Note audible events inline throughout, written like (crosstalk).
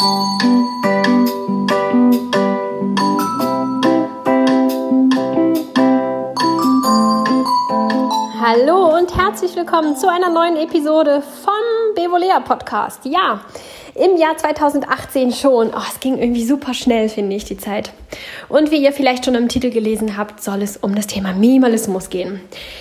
Hallo und herzlich willkommen zu einer neuen Episode vom Bevolea Podcast. Ja, im Jahr 2018 schon. Oh, es ging irgendwie super schnell, finde ich, die Zeit. Und wie ihr vielleicht schon im Titel gelesen habt, soll es um das Thema Minimalismus gehen.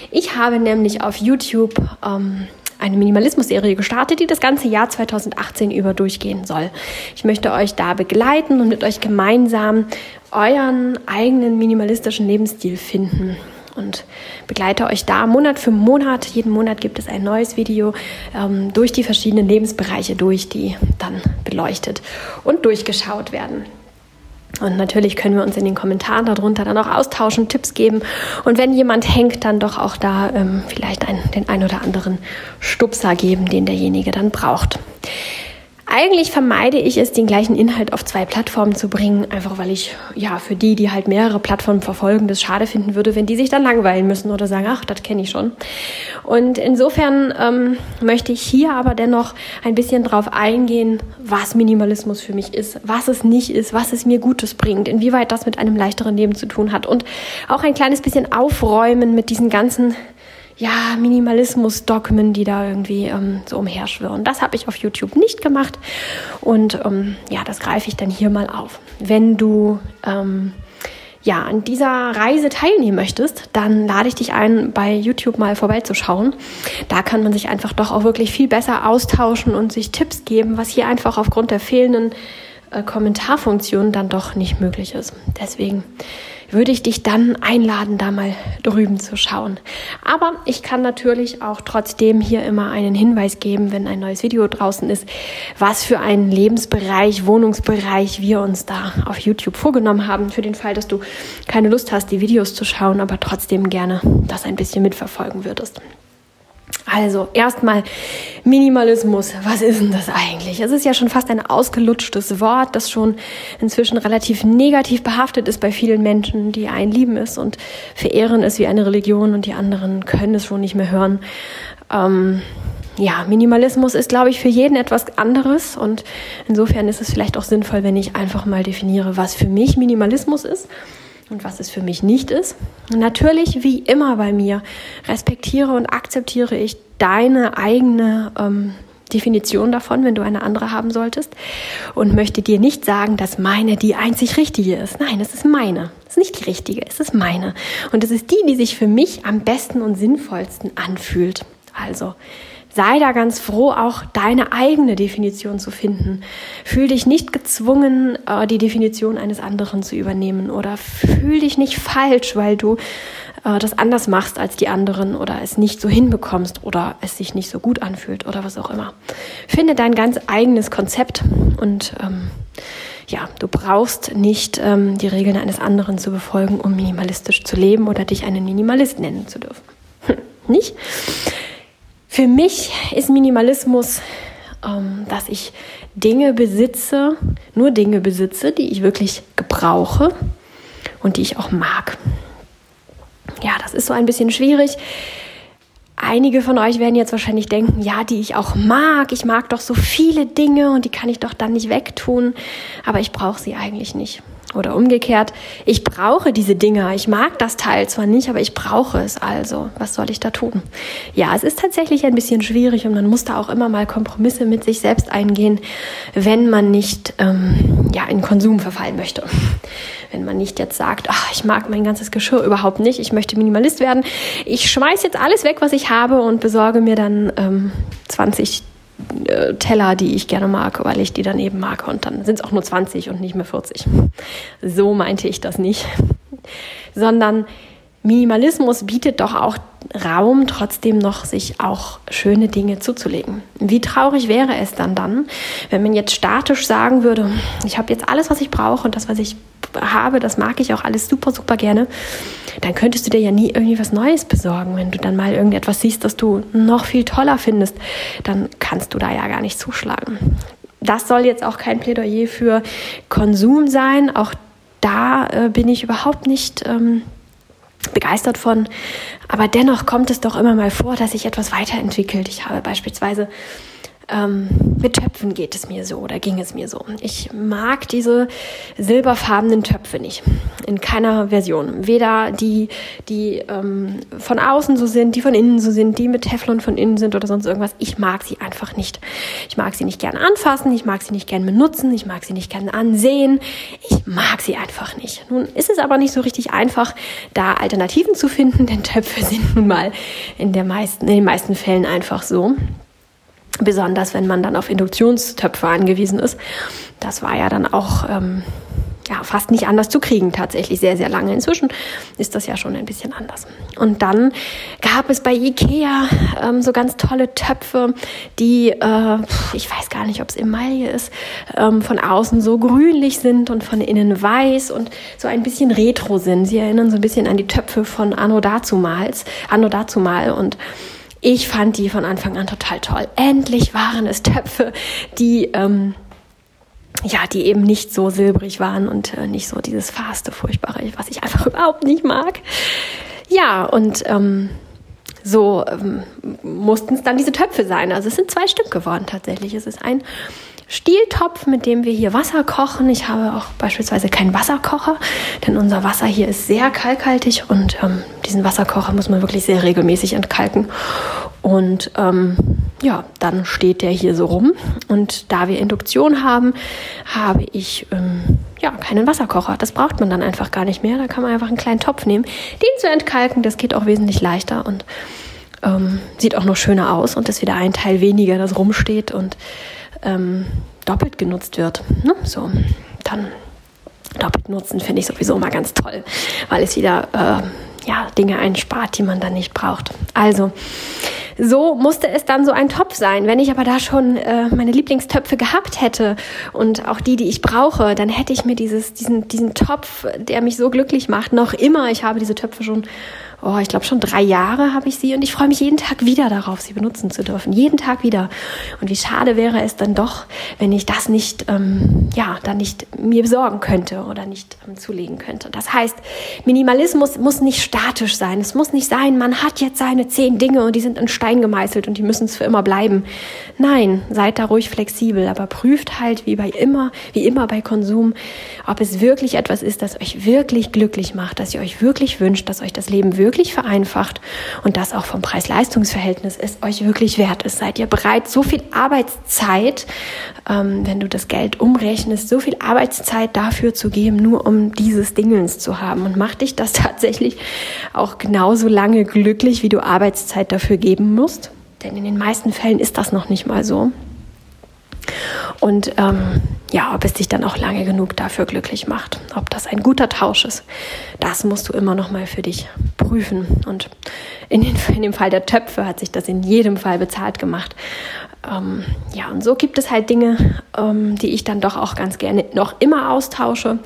Ich habe nämlich auf YouTube ähm, eine Minimalismus-Serie gestartet, die das ganze Jahr 2018 über durchgehen soll. Ich möchte euch da begleiten und mit euch gemeinsam euren eigenen minimalistischen Lebensstil finden und begleite euch da Monat für Monat. Jeden Monat gibt es ein neues Video ähm, durch die verschiedenen Lebensbereiche durch, die dann beleuchtet und durchgeschaut werden. Und natürlich können wir uns in den Kommentaren darunter dann auch austauschen, Tipps geben. Und wenn jemand hängt, dann doch auch da ähm, vielleicht ein, den ein oder anderen Stupser geben, den derjenige dann braucht. Eigentlich vermeide ich es, den gleichen Inhalt auf zwei Plattformen zu bringen, einfach weil ich ja für die, die halt mehrere Plattformen verfolgen, das schade finden würde, wenn die sich dann langweilen müssen oder sagen, ach, das kenne ich schon. Und insofern ähm, möchte ich hier aber dennoch ein bisschen drauf eingehen, was Minimalismus für mich ist, was es nicht ist, was es mir Gutes bringt, inwieweit das mit einem leichteren Leben zu tun hat und auch ein kleines bisschen aufräumen mit diesen ganzen ja, Minimalismus-Dogmen, die da irgendwie ähm, so umherschwirren. Das habe ich auf YouTube nicht gemacht und ähm, ja, das greife ich dann hier mal auf. Wenn du ähm, ja, an dieser Reise teilnehmen möchtest, dann lade ich dich ein, bei YouTube mal vorbeizuschauen. Da kann man sich einfach doch auch wirklich viel besser austauschen und sich Tipps geben, was hier einfach aufgrund der fehlenden äh, Kommentarfunktion dann doch nicht möglich ist. Deswegen würde ich dich dann einladen, da mal drüben zu schauen. Aber ich kann natürlich auch trotzdem hier immer einen Hinweis geben, wenn ein neues Video draußen ist, was für einen Lebensbereich, Wohnungsbereich wir uns da auf YouTube vorgenommen haben, für den Fall, dass du keine Lust hast, die Videos zu schauen, aber trotzdem gerne das ein bisschen mitverfolgen würdest. Also erstmal Minimalismus. Was ist denn das eigentlich? Es ist ja schon fast ein ausgelutschtes Wort, das schon inzwischen relativ negativ behaftet ist bei vielen Menschen, die einen lieben es und verehren es wie eine Religion und die anderen können es schon nicht mehr hören. Ähm, ja, Minimalismus ist, glaube ich, für jeden etwas anderes und insofern ist es vielleicht auch sinnvoll, wenn ich einfach mal definiere, was für mich Minimalismus ist und was es für mich nicht ist. Natürlich, wie immer bei mir, respektiere und akzeptiere ich deine eigene ähm, Definition davon, wenn du eine andere haben solltest. Und möchte dir nicht sagen, dass meine die einzig richtige ist. Nein, es ist meine. Es ist nicht die richtige, es ist meine. Und es ist die, die sich für mich am besten und sinnvollsten anfühlt. Also, sei da ganz froh, auch deine eigene Definition zu finden. Fühl dich nicht gezwungen, äh, die Definition eines anderen zu übernehmen oder fühl dich nicht falsch, weil du äh, das anders machst als die anderen oder es nicht so hinbekommst oder es sich nicht so gut anfühlt oder was auch immer. Finde dein ganz eigenes Konzept und ähm, ja, du brauchst nicht ähm, die Regeln eines anderen zu befolgen, um minimalistisch zu leben oder dich einen Minimalist nennen zu dürfen. Hm, (laughs) nicht? Für mich ist Minimalismus, ähm, dass ich Dinge besitze, nur Dinge besitze, die ich wirklich gebrauche und die ich auch mag. Ja, das ist so ein bisschen schwierig. Einige von euch werden jetzt wahrscheinlich denken, ja, die ich auch mag. Ich mag doch so viele Dinge und die kann ich doch dann nicht wegtun. Aber ich brauche sie eigentlich nicht. Oder umgekehrt, ich brauche diese Dinger. Ich mag das Teil zwar nicht, aber ich brauche es also. Was soll ich da tun? Ja, es ist tatsächlich ein bisschen schwierig und man muss da auch immer mal Kompromisse mit sich selbst eingehen, wenn man nicht ähm, ja, in Konsum verfallen möchte. Wenn man nicht jetzt sagt, ach, ich mag mein ganzes Geschirr überhaupt nicht, ich möchte Minimalist werden. Ich schmeiß jetzt alles weg, was ich habe und besorge mir dann ähm, 20 äh, Teller, die ich gerne mag, weil ich die dann eben mag. Und dann sind es auch nur 20 und nicht mehr 40. So meinte ich das nicht. Sondern Minimalismus bietet doch auch Raum, trotzdem noch sich auch schöne Dinge zuzulegen. Wie traurig wäre es dann dann, wenn man jetzt statisch sagen würde, ich habe jetzt alles, was ich brauche und das, was ich habe, das mag ich auch alles super, super gerne, dann könntest du dir ja nie irgendwie was Neues besorgen. Wenn du dann mal irgendetwas siehst, das du noch viel toller findest, dann kannst du da ja gar nicht zuschlagen. Das soll jetzt auch kein Plädoyer für Konsum sein. Auch da äh, bin ich überhaupt nicht ähm, begeistert von. Aber dennoch kommt es doch immer mal vor, dass sich etwas weiterentwickelt. Ich habe beispielsweise ähm, mit Töpfen geht es mir so oder ging es mir so. Ich mag diese silberfarbenen Töpfe nicht. In keiner Version. Weder die, die ähm, von außen so sind, die von innen so sind, die mit Teflon von innen sind oder sonst irgendwas. Ich mag sie einfach nicht. Ich mag sie nicht gern anfassen, ich mag sie nicht gern benutzen, ich mag sie nicht gern ansehen. Ich mag sie einfach nicht. Nun ist es aber nicht so richtig einfach, da Alternativen zu finden, denn Töpfe (laughs) sind nun mal in, der meisten, in den meisten Fällen einfach so. Besonders wenn man dann auf Induktionstöpfe angewiesen ist. Das war ja dann auch ähm, ja, fast nicht anders zu kriegen, tatsächlich sehr, sehr lange. Inzwischen ist das ja schon ein bisschen anders. Und dann gab es bei Ikea ähm, so ganz tolle Töpfe, die, äh, ich weiß gar nicht, ob es Emaille ist, ähm, von außen so grünlich sind und von innen weiß und so ein bisschen retro sind. Sie erinnern so ein bisschen an die Töpfe von Anno dazumals, Anno dazumal und ich fand die von Anfang an total toll. Endlich waren es Töpfe, die, ähm, ja, die eben nicht so silbrig waren und äh, nicht so dieses faste, furchtbare, was ich einfach (laughs) überhaupt nicht mag. Ja, und ähm, so ähm, mussten es dann diese Töpfe sein. Also es sind zwei Stück geworden tatsächlich. Es ist ein Stieltopf, mit dem wir hier Wasser kochen. Ich habe auch beispielsweise keinen Wasserkocher, denn unser Wasser hier ist sehr kalkhaltig und ähm, diesen Wasserkocher muss man wirklich sehr regelmäßig entkalken. Und ähm, ja, dann steht der hier so rum. Und da wir Induktion haben, habe ich ähm, ja keinen Wasserkocher. Das braucht man dann einfach gar nicht mehr. Da kann man einfach einen kleinen Topf nehmen, den zu entkalken. Das geht auch wesentlich leichter und ähm, sieht auch noch schöner aus und ist wieder ein Teil weniger, das rumsteht und ähm, doppelt genutzt wird. Ne? So, dann doppelt nutzen finde ich sowieso immer ganz toll, weil es wieder äh, ja, Dinge einspart, die man dann nicht braucht. Also, so musste es dann so ein Topf sein. Wenn ich aber da schon äh, meine Lieblingstöpfe gehabt hätte und auch die, die ich brauche, dann hätte ich mir dieses, diesen, diesen Topf, der mich so glücklich macht, noch immer, ich habe diese Töpfe schon oh, ich glaube schon drei Jahre habe ich sie und ich freue mich jeden Tag wieder darauf, sie benutzen zu dürfen. Jeden Tag wieder. Und wie schade wäre es dann doch, wenn ich das nicht, ähm, ja, dann nicht mir besorgen könnte oder nicht ähm, zulegen könnte. Das heißt, Minimalismus muss nicht statisch sein. Es muss nicht sein, man hat jetzt seine zehn Dinge und die sind in Stein gemeißelt und die müssen es für immer bleiben. Nein, seid da ruhig flexibel, aber prüft halt wie bei immer, wie immer bei Konsum, ob es wirklich etwas ist, das euch wirklich glücklich macht, dass ihr euch wirklich wünscht, dass euch das Leben wirklich wirklich vereinfacht und das auch vom Preis-Leistungs-Verhältnis ist euch wirklich wert ist. Seid ihr bereit, so viel Arbeitszeit, ähm, wenn du das Geld umrechnest, so viel Arbeitszeit dafür zu geben, nur um dieses Dingens zu haben? Und macht dich das (laughs) tatsächlich auch genauso lange glücklich, wie du Arbeitszeit dafür geben musst? Denn in den meisten Fällen ist das noch nicht mal so. Und ähm, ja, ob es dich dann auch lange genug dafür glücklich macht, ob das ein guter Tausch ist, das musst du immer noch mal für dich prüfen. Und in, den, in dem Fall der Töpfe hat sich das in jedem Fall bezahlt gemacht. Ähm, ja, und so gibt es halt Dinge, ähm, die ich dann doch auch ganz gerne noch immer austausche.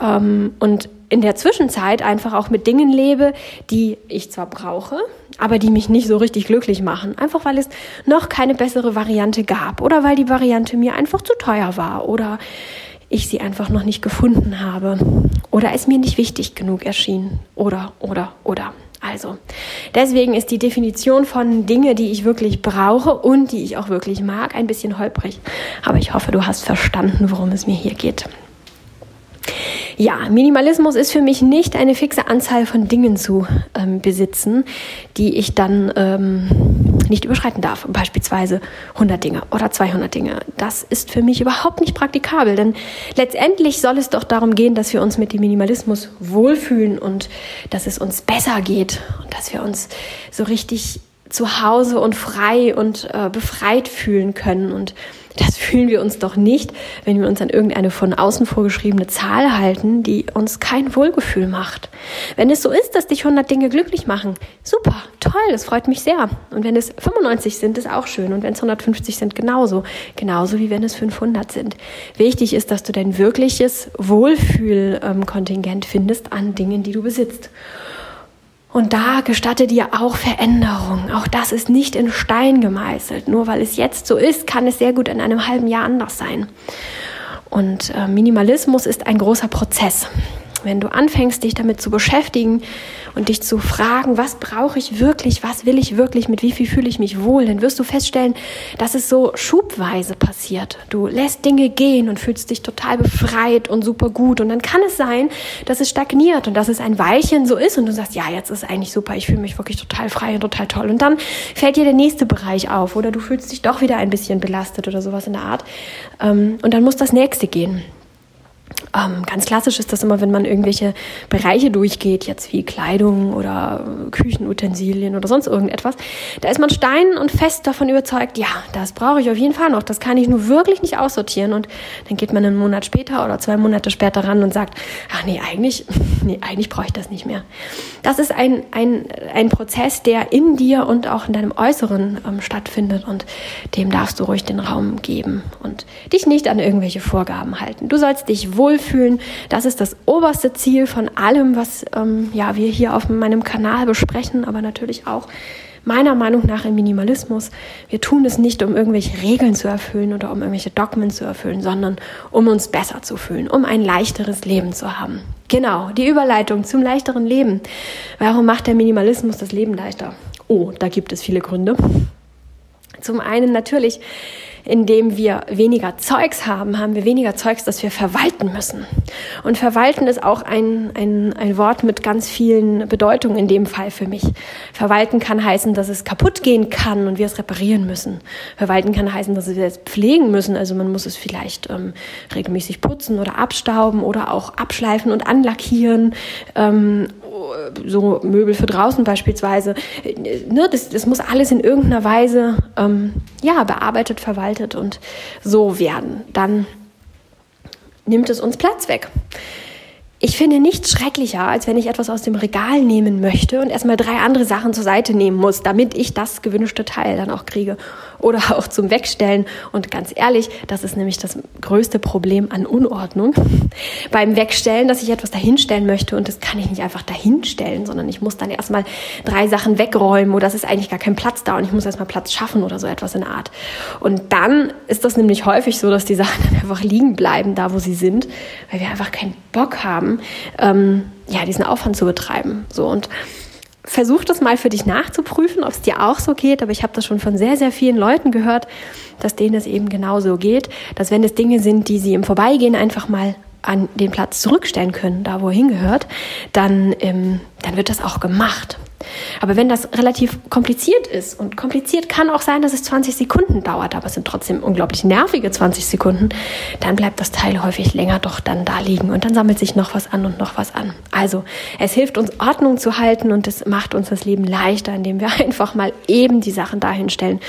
Ähm, und in der Zwischenzeit einfach auch mit Dingen lebe, die ich zwar brauche, aber die mich nicht so richtig glücklich machen. Einfach weil es noch keine bessere Variante gab oder weil die Variante mir einfach zu teuer war oder ich sie einfach noch nicht gefunden habe oder es mir nicht wichtig genug erschien oder, oder, oder. Also, deswegen ist die Definition von Dinge, die ich wirklich brauche und die ich auch wirklich mag, ein bisschen holprig. Aber ich hoffe, du hast verstanden, worum es mir hier geht. Ja, Minimalismus ist für mich nicht eine fixe Anzahl von Dingen zu ähm, besitzen, die ich dann ähm, nicht überschreiten darf. Beispielsweise 100 Dinge oder 200 Dinge. Das ist für mich überhaupt nicht praktikabel, denn letztendlich soll es doch darum gehen, dass wir uns mit dem Minimalismus wohlfühlen und dass es uns besser geht und dass wir uns so richtig zu Hause und frei und äh, befreit fühlen können und das fühlen wir uns doch nicht, wenn wir uns an irgendeine von außen vorgeschriebene Zahl halten, die uns kein Wohlgefühl macht. Wenn es so ist, dass dich 100 Dinge glücklich machen, super, toll, das freut mich sehr. Und wenn es 95 sind, ist auch schön. Und wenn es 150 sind, genauso. Genauso wie wenn es 500 sind. Wichtig ist, dass du dein wirkliches Wohlfühlkontingent findest an Dingen, die du besitzt. Und da gestatte dir auch Veränderung. Auch das ist nicht in Stein gemeißelt. Nur weil es jetzt so ist, kann es sehr gut in einem halben Jahr anders sein. Und äh, Minimalismus ist ein großer Prozess. Wenn du anfängst, dich damit zu beschäftigen und dich zu fragen, was brauche ich wirklich, was will ich wirklich, mit wie viel fühle ich mich wohl, dann wirst du feststellen, dass es so schubweise passiert. Du lässt Dinge gehen und fühlst dich total befreit und super gut. Und dann kann es sein, dass es stagniert und dass es ein Weilchen so ist und du sagst, ja, jetzt ist eigentlich super, ich fühle mich wirklich total frei und total toll. Und dann fällt dir der nächste Bereich auf oder du fühlst dich doch wieder ein bisschen belastet oder sowas in der Art. Ähm, und dann muss das nächste gehen. Ähm, ganz klassisch ist das immer, wenn man irgendwelche Bereiche durchgeht, jetzt wie Kleidung oder Küchenutensilien oder sonst irgendetwas. Da ist man stein und fest davon überzeugt, ja, das brauche ich auf jeden Fall noch. Das kann ich nur wirklich nicht aussortieren. Und dann geht man einen Monat später oder zwei Monate später ran und sagt, ach nee, eigentlich, (laughs) nee, eigentlich brauche ich das nicht mehr. Das ist ein, ein, ein Prozess, der in dir und auch in deinem Äußeren ähm, stattfindet und dem darfst du ruhig den Raum geben und dich nicht an irgendwelche Vorgaben halten. Du sollst dich wohlfühlen. Das ist das oberste Ziel von allem, was ähm, ja, wir hier auf meinem Kanal besprechen, aber natürlich auch meiner Meinung nach im Minimalismus. Wir tun es nicht, um irgendwelche Regeln zu erfüllen oder um irgendwelche Dogmen zu erfüllen, sondern um uns besser zu fühlen, um ein leichteres Leben zu haben. Genau, die Überleitung zum leichteren Leben. Warum macht der Minimalismus das Leben leichter? Oh, da gibt es viele Gründe. Zum einen natürlich, indem wir weniger Zeugs haben, haben wir weniger Zeugs, das wir verwalten müssen. Und verwalten ist auch ein, ein, ein Wort mit ganz vielen Bedeutungen in dem Fall für mich. Verwalten kann heißen, dass es kaputt gehen kann und wir es reparieren müssen. Verwalten kann heißen, dass wir es pflegen müssen. Also man muss es vielleicht ähm, regelmäßig putzen oder abstauben oder auch abschleifen und anlackieren ähm, so Möbel für draußen beispielsweise. Ne, das, das muss alles in irgendeiner Weise ähm, ja, bearbeitet, verwaltet und so werden. Dann nimmt es uns Platz weg. Ich finde nichts schrecklicher, als wenn ich etwas aus dem Regal nehmen möchte und erstmal drei andere Sachen zur Seite nehmen muss, damit ich das gewünschte Teil dann auch kriege. Oder (laughs) auch zum Wegstellen. Und ganz ehrlich, das ist nämlich das größte Problem an Unordnung. (laughs) Beim Wegstellen, dass ich etwas dahinstellen möchte und das kann ich nicht einfach dahinstellen, sondern ich muss dann erstmal drei Sachen wegräumen oder es ist eigentlich gar kein Platz da und ich muss erstmal Platz schaffen oder so etwas in der Art. Und dann ist das nämlich häufig so, dass die Sachen dann (laughs) einfach liegen bleiben, da wo sie sind, weil wir einfach keinen Bock haben, haben, ähm, ja, diesen Aufwand zu betreiben. So und versuch das mal für dich nachzuprüfen, ob es dir auch so geht. Aber ich habe das schon von sehr, sehr vielen Leuten gehört, dass denen es eben genauso geht, dass wenn es Dinge sind, die sie im Vorbeigehen einfach mal an den Platz zurückstellen können, da wo er hingehört, dann, ähm, dann wird das auch gemacht. Aber wenn das relativ kompliziert ist, und kompliziert kann auch sein, dass es 20 Sekunden dauert, aber es sind trotzdem unglaublich nervige 20 Sekunden, dann bleibt das Teil häufig länger doch dann da liegen und dann sammelt sich noch was an und noch was an. Also es hilft uns Ordnung zu halten und es macht uns das Leben leichter, indem wir (laughs) einfach mal eben die Sachen dahin stellen,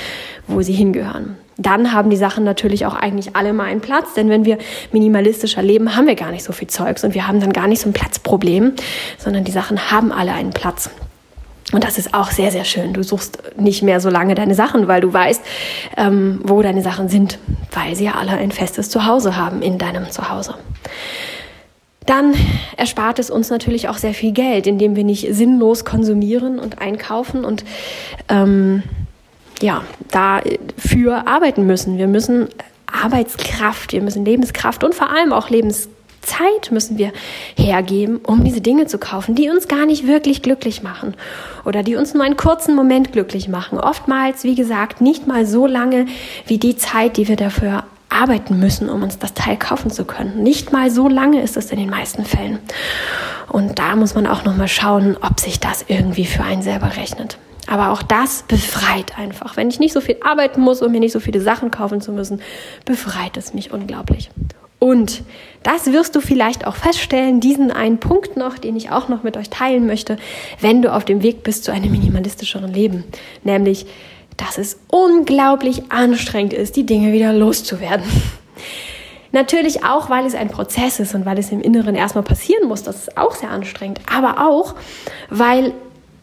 wo sie hingehören dann haben die Sachen natürlich auch eigentlich alle mal einen Platz. Denn wenn wir minimalistischer leben, haben wir gar nicht so viel Zeugs und wir haben dann gar nicht so ein Platzproblem, sondern die Sachen haben alle einen Platz. Und das ist auch sehr, sehr schön. Du suchst nicht mehr so lange deine Sachen, weil du weißt, ähm, wo deine Sachen sind, weil sie ja alle ein festes Zuhause haben in deinem Zuhause. Dann erspart es uns natürlich auch sehr viel Geld, indem wir nicht sinnlos konsumieren und einkaufen und ähm, ja, dafür arbeiten müssen. Wir müssen Arbeitskraft, wir müssen Lebenskraft und vor allem auch Lebenskraft Zeit müssen wir hergeben, um diese Dinge zu kaufen, die uns gar nicht wirklich glücklich machen oder die uns nur einen kurzen Moment glücklich machen. Oftmals, wie gesagt, nicht mal so lange wie die Zeit, die wir dafür arbeiten müssen, um uns das Teil kaufen zu können. Nicht mal so lange ist es in den meisten Fällen. Und da muss man auch noch mal schauen, ob sich das irgendwie für einen selber rechnet. Aber auch das befreit einfach. Wenn ich nicht so viel arbeiten muss, um mir nicht so viele Sachen kaufen zu müssen, befreit es mich unglaublich. Und das wirst du vielleicht auch feststellen, diesen einen Punkt noch, den ich auch noch mit euch teilen möchte, wenn du auf dem Weg bist zu einem minimalistischeren Leben. Nämlich, dass es unglaublich anstrengend ist, die Dinge wieder loszuwerden. (laughs) Natürlich auch, weil es ein Prozess ist und weil es im Inneren erstmal passieren muss. Das ist auch sehr anstrengend. Aber auch, weil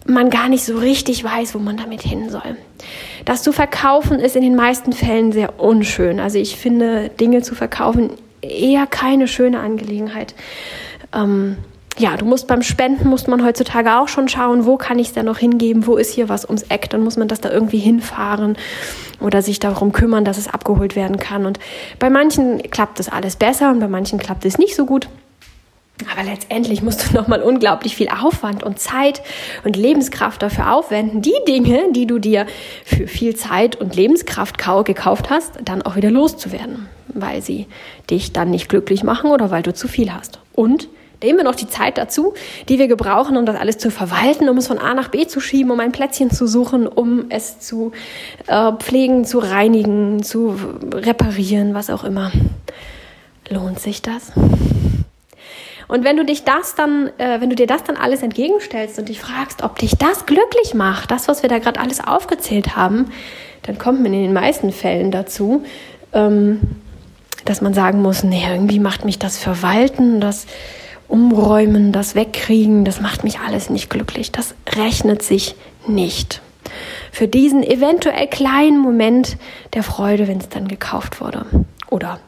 man gar nicht so richtig weiß, wo man damit hin soll. Das zu verkaufen ist in den meisten Fällen sehr unschön. Also ich finde, Dinge zu verkaufen eher keine schöne Angelegenheit. Ähm, ja, du musst beim Spenden, muss man heutzutage auch schon schauen, wo kann ich es denn noch hingeben, wo ist hier was ums Eck, dann muss man das da irgendwie hinfahren oder sich darum kümmern, dass es abgeholt werden kann. Und bei manchen klappt das alles besser und bei manchen klappt es nicht so gut. Aber letztendlich musst du (laughs) nochmal unglaublich viel Aufwand und Zeit und Lebenskraft dafür aufwenden, die Dinge, die du dir für viel Zeit und Lebenskraft gekauft hast, dann auch wieder loszuwerden, weil sie dich dann nicht glücklich machen oder weil du zu viel hast. Und nehmen wir noch die Zeit dazu, die wir gebrauchen, um das alles zu verwalten, um es von A nach B zu schieben, um ein Plätzchen zu suchen, um es zu äh, pflegen, zu reinigen, zu reparieren, was auch immer. Lohnt sich das? Und wenn du dich das dann, äh, wenn du dir das dann alles entgegenstellst und dich fragst, ob dich das glücklich macht, das, was wir da gerade alles aufgezählt haben, dann kommt man in den meisten Fällen dazu, ähm, dass man sagen muss, nee, irgendwie macht mich das Verwalten, das Umräumen, das Wegkriegen, das macht mich alles nicht glücklich. Das rechnet sich nicht. Für diesen eventuell kleinen Moment der Freude, wenn es dann gekauft wurde oder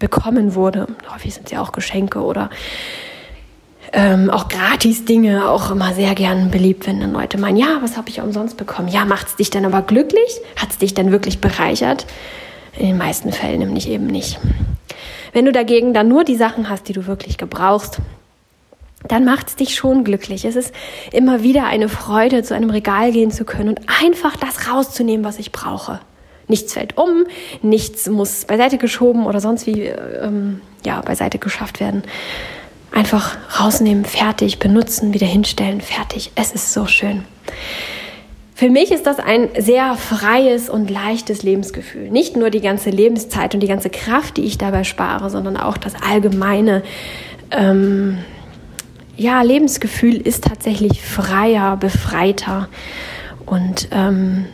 bekommen wurde. Häufig sind es ja auch Geschenke oder ähm, auch Gratis-Dinge, auch immer sehr gern beliebt, wenn dann Leute meinen, ja, was habe ich umsonst bekommen? Ja, macht es dich dann aber glücklich? Hat es dich dann wirklich bereichert? In den meisten Fällen nämlich eben nicht. Wenn du dagegen dann nur die Sachen hast, die du wirklich gebrauchst, dann macht es dich schon glücklich. Es ist immer wieder eine Freude, zu einem Regal gehen zu können und einfach das rauszunehmen, was ich brauche. Nichts fällt um, nichts muss beiseite geschoben oder sonst wie ähm, ja, beiseite geschafft werden. Einfach rausnehmen, fertig, benutzen, wieder hinstellen, fertig. Es ist so schön. Für mich ist das ein sehr freies und leichtes Lebensgefühl. Nicht nur die ganze Lebenszeit und die ganze Kraft, die ich dabei spare, sondern auch das allgemeine ähm, ja, Lebensgefühl ist tatsächlich freier, befreiter und ähm,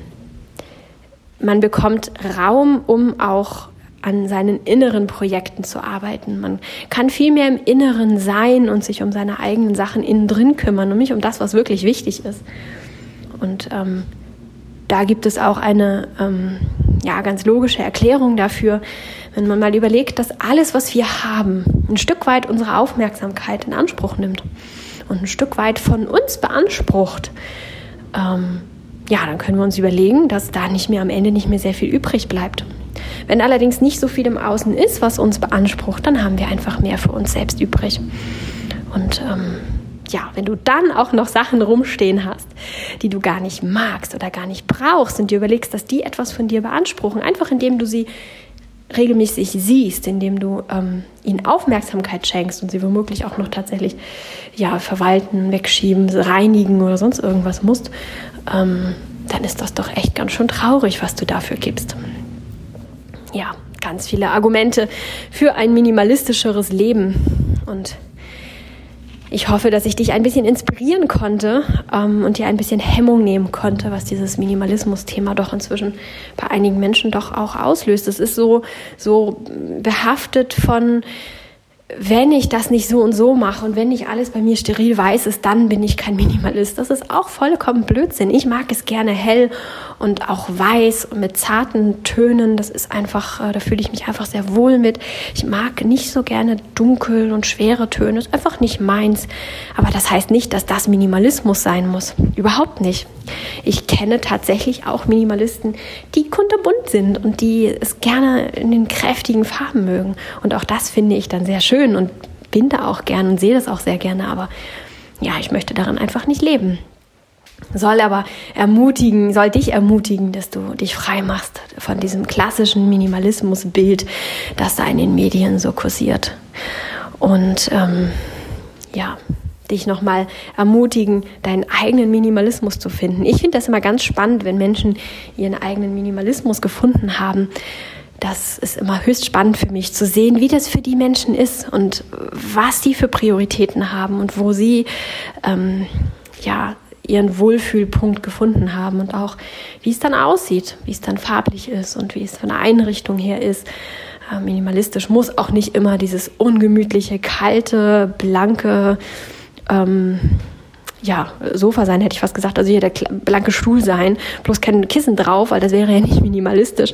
man bekommt Raum, um auch an seinen inneren Projekten zu arbeiten. Man kann viel mehr im Inneren sein und sich um seine eigenen Sachen innen drin kümmern und nicht um das, was wirklich wichtig ist. Und ähm, da gibt es auch eine ähm, ja, ganz logische Erklärung dafür, wenn man mal überlegt, dass alles, was wir haben, ein Stück weit unsere Aufmerksamkeit in Anspruch nimmt und ein Stück weit von uns beansprucht. Ähm, ja, dann können wir uns überlegen, dass da nicht mehr am Ende nicht mehr sehr viel übrig bleibt. Wenn allerdings nicht so viel im Außen ist, was uns beansprucht, dann haben wir einfach mehr für uns selbst übrig. Und ähm, ja, wenn du dann auch noch Sachen rumstehen hast, die du gar nicht magst oder gar nicht brauchst und dir überlegst, dass die etwas von dir beanspruchen, einfach indem du sie regelmäßig siehst, indem du ähm, ihnen Aufmerksamkeit schenkst und sie womöglich auch noch tatsächlich ja, verwalten, wegschieben, reinigen oder sonst irgendwas musst, ähm, dann ist das doch echt ganz schön traurig, was du dafür gibst. Ja, ganz viele Argumente für ein minimalistischeres Leben und ich hoffe, dass ich dich ein bisschen inspirieren konnte ähm, und dir ein bisschen Hemmung nehmen konnte, was dieses Minimalismus-Thema doch inzwischen bei einigen Menschen doch auch auslöst. Es ist so, so behaftet von wenn ich das nicht so und so mache und wenn nicht alles bei mir steril weiß ist, dann bin ich kein Minimalist. Das ist auch vollkommen Blödsinn. Ich mag es gerne hell und auch weiß mit zarten Tönen. Das ist einfach, äh, da fühle ich mich einfach sehr wohl mit. Ich mag nicht so gerne dunkel und schwere Töne. Ist einfach nicht meins. Aber das heißt nicht, dass das Minimalismus sein muss. Überhaupt nicht. Ich kenne tatsächlich auch Minimalisten, die kunterbunt sind und die es gerne in den kräftigen Farben mögen. Und auch das finde ich dann sehr schön und bin da auch gern und sehe das auch sehr gerne. Aber ja, ich möchte darin einfach nicht leben. Soll aber ermutigen, soll dich ermutigen, dass du dich frei machst von diesem klassischen Minimalismusbild, das da in den Medien so kursiert. Und ähm, ja, dich nochmal ermutigen, deinen eigenen Minimalismus zu finden. Ich finde das immer ganz spannend, wenn Menschen ihren eigenen Minimalismus gefunden haben. Das ist immer höchst spannend für mich zu sehen, wie das für die Menschen ist und was sie für Prioritäten haben und wo sie ähm, ja ihren Wohlfühlpunkt gefunden haben und auch wie es dann aussieht, wie es dann farblich ist und wie es von der Einrichtung her ist. Äh, minimalistisch muss auch nicht immer dieses ungemütliche, kalte, blanke ähm, ja, Sofa sein, hätte ich fast gesagt. Also hier der blanke Stuhl sein, bloß kein Kissen drauf, weil das wäre ja nicht minimalistisch.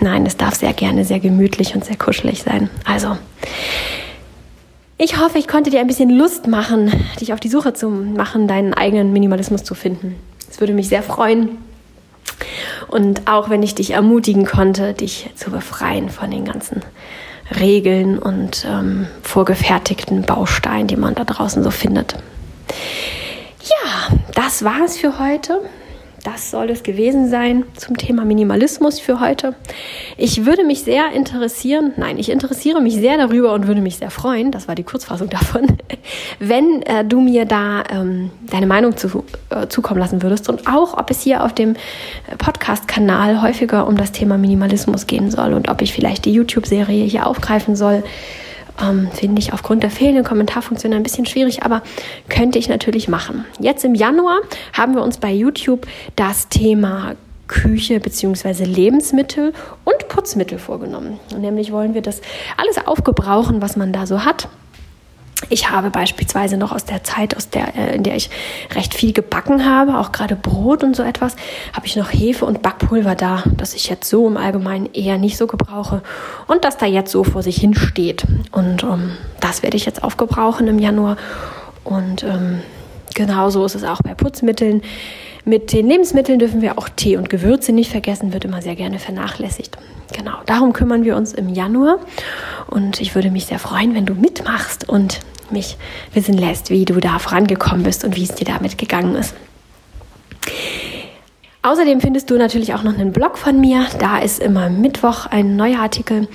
Nein, es darf sehr gerne sehr gemütlich und sehr kuschelig sein. Also, ich hoffe, ich konnte dir ein bisschen Lust machen, dich auf die Suche zu machen, deinen eigenen Minimalismus zu finden. Es würde mich sehr freuen. Und auch wenn ich dich ermutigen konnte, dich zu befreien von den ganzen Regeln und ähm, vorgefertigten Bausteinen, die man da draußen so findet. Ja, das war es für heute. Das soll es gewesen sein zum Thema Minimalismus für heute. Ich würde mich sehr interessieren, nein, ich interessiere mich sehr darüber und würde mich sehr freuen, das war die Kurzfassung (laughs) davon, wenn äh, du mir da ähm, deine Meinung zu, äh, zukommen lassen würdest und auch, ob es hier auf dem äh, Podcast-Kanal häufiger um das Thema Minimalismus gehen soll und ob ich vielleicht die YouTube-Serie hier aufgreifen soll ähm, Finde ich aufgrund der fehlenden Kommentarfunktion ein bisschen schwierig, aber könnte ich natürlich machen. Jetzt im Januar haben wir uns bei YouTube das Thema Küche bzw. Lebensmittel und Putzmittel vorgenommen. Nämlich wollen wir das alles aufgebrauchen, was man da so hat ich habe beispielsweise noch aus der Zeit, aus der, äh, in der ich recht viel gebacken habe, auch gerade Brot und so etwas, habe ich noch Hefe und Backpulver da, das ich jetzt so im Allgemeinen eher nicht so gebrauche und das da jetzt so vor sich hin steht. Und ähm, das werde ich jetzt aufgebrauchen im Januar. Und ähm, genauso ist es auch bei Putzmitteln. Mit den Lebensmitteln dürfen wir auch Tee und Gewürze nicht vergessen, wird immer sehr gerne vernachlässigt. Genau, darum kümmern wir uns im Januar. Und ich würde mich sehr freuen, wenn du mitmachst und mich wissen lässt, wie du da vorangekommen bist und wie es dir damit gegangen ist. Außerdem findest du natürlich auch noch einen Blog von mir. Da ist immer Mittwoch ein neuer Artikel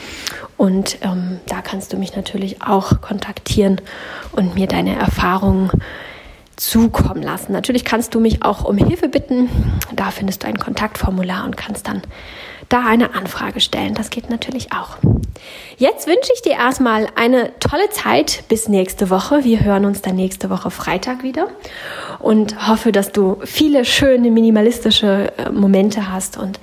und ähm, da kannst du mich natürlich auch kontaktieren und mir deine Erfahrungen zukommen lassen. Natürlich kannst du mich auch um Hilfe bitten. Da findest du ein Kontaktformular und kannst dann da eine Anfrage stellen. Das geht natürlich auch. Jetzt wünsche ich dir erstmal eine tolle Zeit bis nächste Woche. Wir hören uns dann nächste Woche Freitag wieder und hoffe, dass du viele schöne minimalistische äh, Momente hast und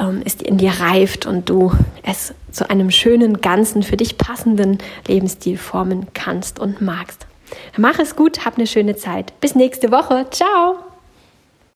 ähm, es in dir reift und du es zu einem schönen, ganzen, für dich passenden Lebensstil formen kannst und magst. Mach es gut, hab eine schöne Zeit. Bis nächste Woche. Ciao.